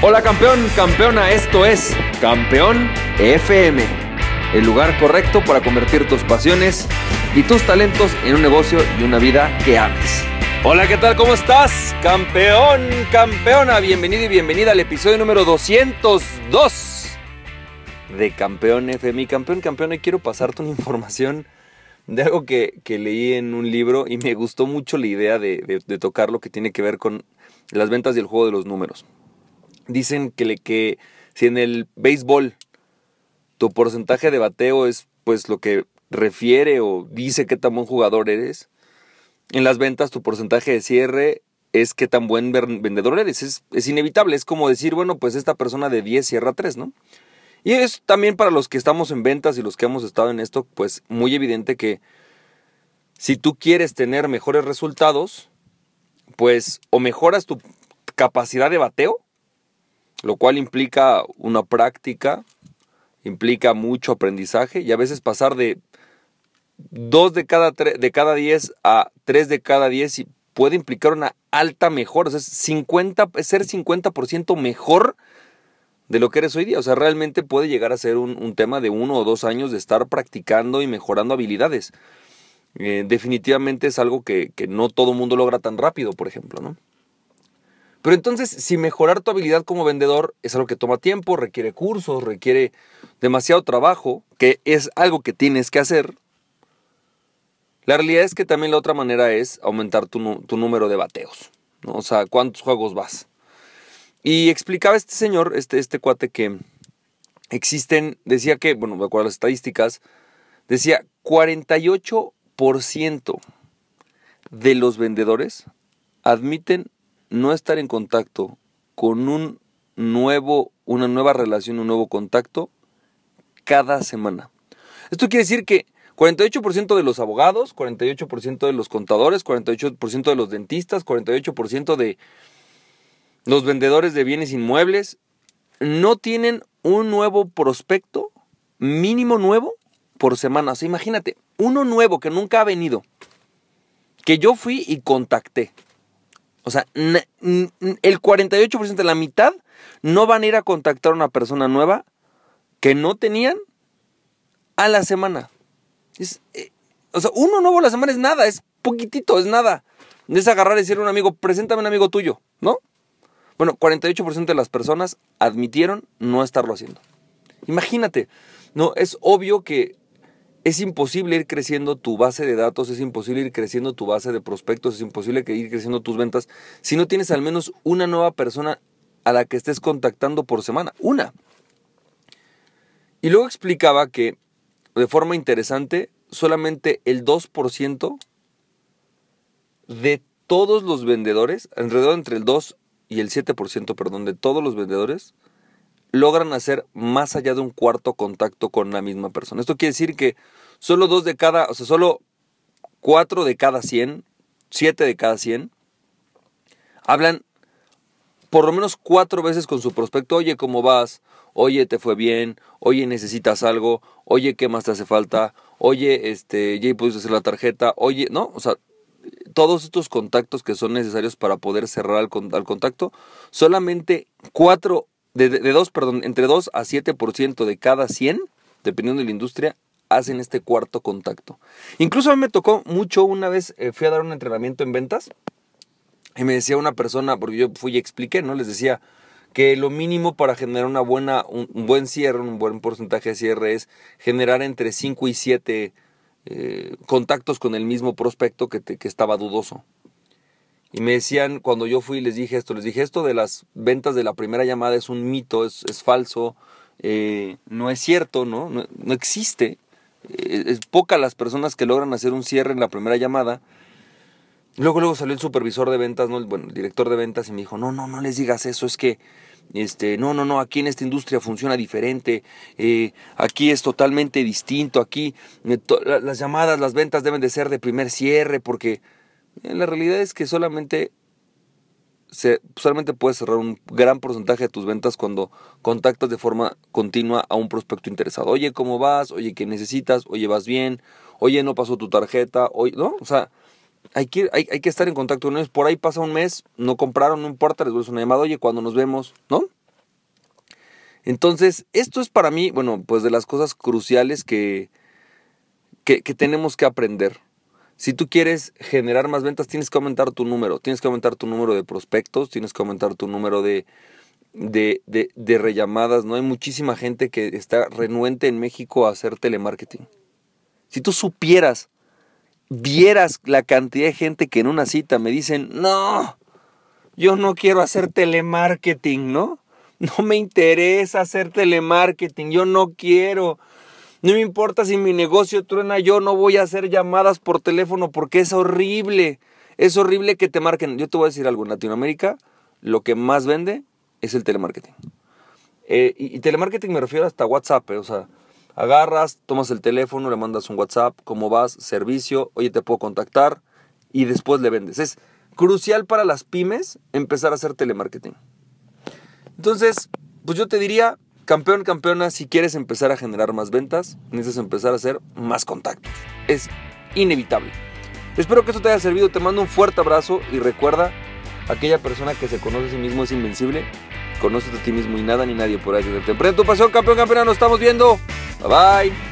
Hola campeón, campeona, esto es Campeón FM, el lugar correcto para convertir tus pasiones y tus talentos en un negocio y una vida que ames. Hola, ¿qué tal? ¿Cómo estás? Campeón, campeona, bienvenido y bienvenida al episodio número 202 de Campeón FM. Campeón, campeona, y quiero pasarte una información de algo que, leí en un libro y me gustó mucho la idea de, de tocar lo que tiene que ver con las ventas y el juego de los números dicen que, le, que si en el béisbol tu porcentaje de bateo es pues lo que refiere o dice qué tan buen jugador eres, en las ventas tu porcentaje de cierre es qué tan buen vendedor eres. Es, es inevitable, es como decir, bueno, pues esta persona de 10 cierra 3, ¿no? Y es también para los que estamos en ventas y los que hemos estado en esto, pues muy evidente que si tú quieres tener mejores resultados, pues o mejoras tu capacidad de bateo, lo cual implica una práctica, implica mucho aprendizaje y a veces pasar de 2 de cada, de cada 10 a 3 de cada 10 puede implicar una alta mejora, o sea, 50, ser 50% mejor de lo que eres hoy día. O sea, realmente puede llegar a ser un, tema de uno o dos años de estar practicando y mejorando habilidades. Eh, definitivamente es algo que, que no todo mundo logra tan rápido, por ejemplo, ¿no? Pero entonces, si mejorar tu habilidad como vendedor es algo que toma tiempo, requiere cursos, requiere demasiado trabajo, que es algo que tienes que hacer, la realidad es que también la otra manera es aumentar tu, número de bateos, ¿no? O sea, cuántos juegos vas. Y explicaba este señor, este, este cuate, que existen, decía que, bueno, de acuerdo a las estadísticas, decía 48% de los vendedores admiten no estar en contacto con un nuevo, una nueva relación, un nuevo contacto cada semana. Esto quiere decir que 48% de los abogados, 48% de los contadores, 48% de los dentistas, 48% de los vendedores de bienes inmuebles no tienen un nuevo prospecto mínimo nuevo por semana. O sea, imagínate, uno nuevo que nunca ha venido, que yo fui y contacté. O sea, el 48% de la mitad no van a ir a contactar a una persona nueva que no tenían a la semana. Eh, o sea, uno nuevo a la semana es nada, es poquitito, es nada. Es agarrar y decirle a un amigo, preséntame un amigo tuyo, ¿no? Bueno, 48% de las personas admitieron no estarlo haciendo. Imagínate, no, es obvio que es imposible ir creciendo tu base de datos, es imposible ir creciendo tu base de prospectos, es imposible ir creciendo tus ventas si no tienes al menos una nueva persona a la que estés contactando por semana. Una. Y luego explicaba que de forma interesante, solamente el 2% de todos los vendedores, alrededor entre el 2 y el 7%, perdón, de todos los vendedores, logran hacer más allá de un cuarto contacto con la misma persona. Esto quiere decir que solo dos de cada, o sea, solo cuatro de cada 100, siete de cada 100, hablan por lo menos cuatro veces con su prospecto, oye, ¿cómo vas? Oye, ¿te fue bien? Oye, ¿necesitas algo? Oye, ¿qué más te hace falta? Oye, este, ya pudiste hacer la tarjeta. Oye, ¿no? O sea, todos estos contactos que son necesarios para poder cerrar al, contacto, solamente cuatro de, dos, perdón, entre 2 a 7% de cada 100, dependiendo de la industria, hacen este cuarto contacto. Incluso a mí me tocó mucho una vez, eh, fui a dar un entrenamiento en ventas y me decía una persona, porque yo fui y expliqué, ¿no? Les decía que lo mínimo para generar una buena, un, buen cierre, un buen porcentaje de cierre es generar entre 5 y 7 eh, contactos con el mismo prospecto que, que estaba dudoso. Y me decían, cuando yo fui les dije esto, les dije esto de las ventas de la primera llamada es un mito, es, falso, eh, no es cierto, ¿no? No, existe. Eh, es poca las personas que logran hacer un cierre en la primera llamada. Luego, luego salió el supervisor de ventas, ¿no? bueno, el director de ventas y me dijo, no, no, no les digas eso, es que, este, no, no, no, aquí en esta industria funciona diferente, eh, aquí es totalmente distinto, aquí las llamadas, las ventas deben de ser de primer cierre, porque la realidad es que solamente, solamente puedes cerrar un gran porcentaje de tus ventas cuando contactas de forma continua a un prospecto interesado. Oye, ¿cómo vas? Oye, ¿qué necesitas? Oye, ¿vas bien? Oye, ¿no pasó tu tarjeta? Oye, ¿no? O sea, hay que, hay, que estar en contacto con ellos. Por ahí pasa un mes, no compraron, no importa, les doy una llamada. Oye, cuando nos vemos, ¿no? Entonces, esto es para mí, bueno, pues de las cosas cruciales que, que tenemos que aprender. Si tú quieres generar más ventas, tienes que aumentar tu número, tienes que aumentar tu número de prospectos, tienes que aumentar tu número de, de, de, rellamadas. No hay muchísima gente que está renuente en México a hacer telemarketing. Si tú supieras, vieras la cantidad de gente que en una cita me dicen, no, yo no quiero hacer telemarketing, ¿no? No me interesa hacer telemarketing, yo no quiero. No me importa si mi negocio truena, yo no voy a hacer llamadas por teléfono porque es horrible. Es horrible que te marquen. Yo te voy a decir algo, en Latinoamérica lo que más vende es el telemarketing. Eh, y, telemarketing me refiero hasta WhatsApp, eh, o sea, agarras, tomas el teléfono, le mandas un WhatsApp, cómo vas, servicio, oye, te puedo contactar y después le vendes. Es crucial para las pymes empezar a hacer telemarketing. Entonces, pues yo te diría, Campeón, campeona, si quieres empezar a generar más ventas, necesitas empezar a hacer más contactos. Es inevitable. Espero que esto te haya servido, te mando un fuerte abrazo y recuerda, aquella persona que se conoce a sí mismo es invencible. Conócete a ti mismo y nada ni nadie ahí tenerte. Emprende tu pasión, campeón, campeona, nos estamos viendo. Bye bye.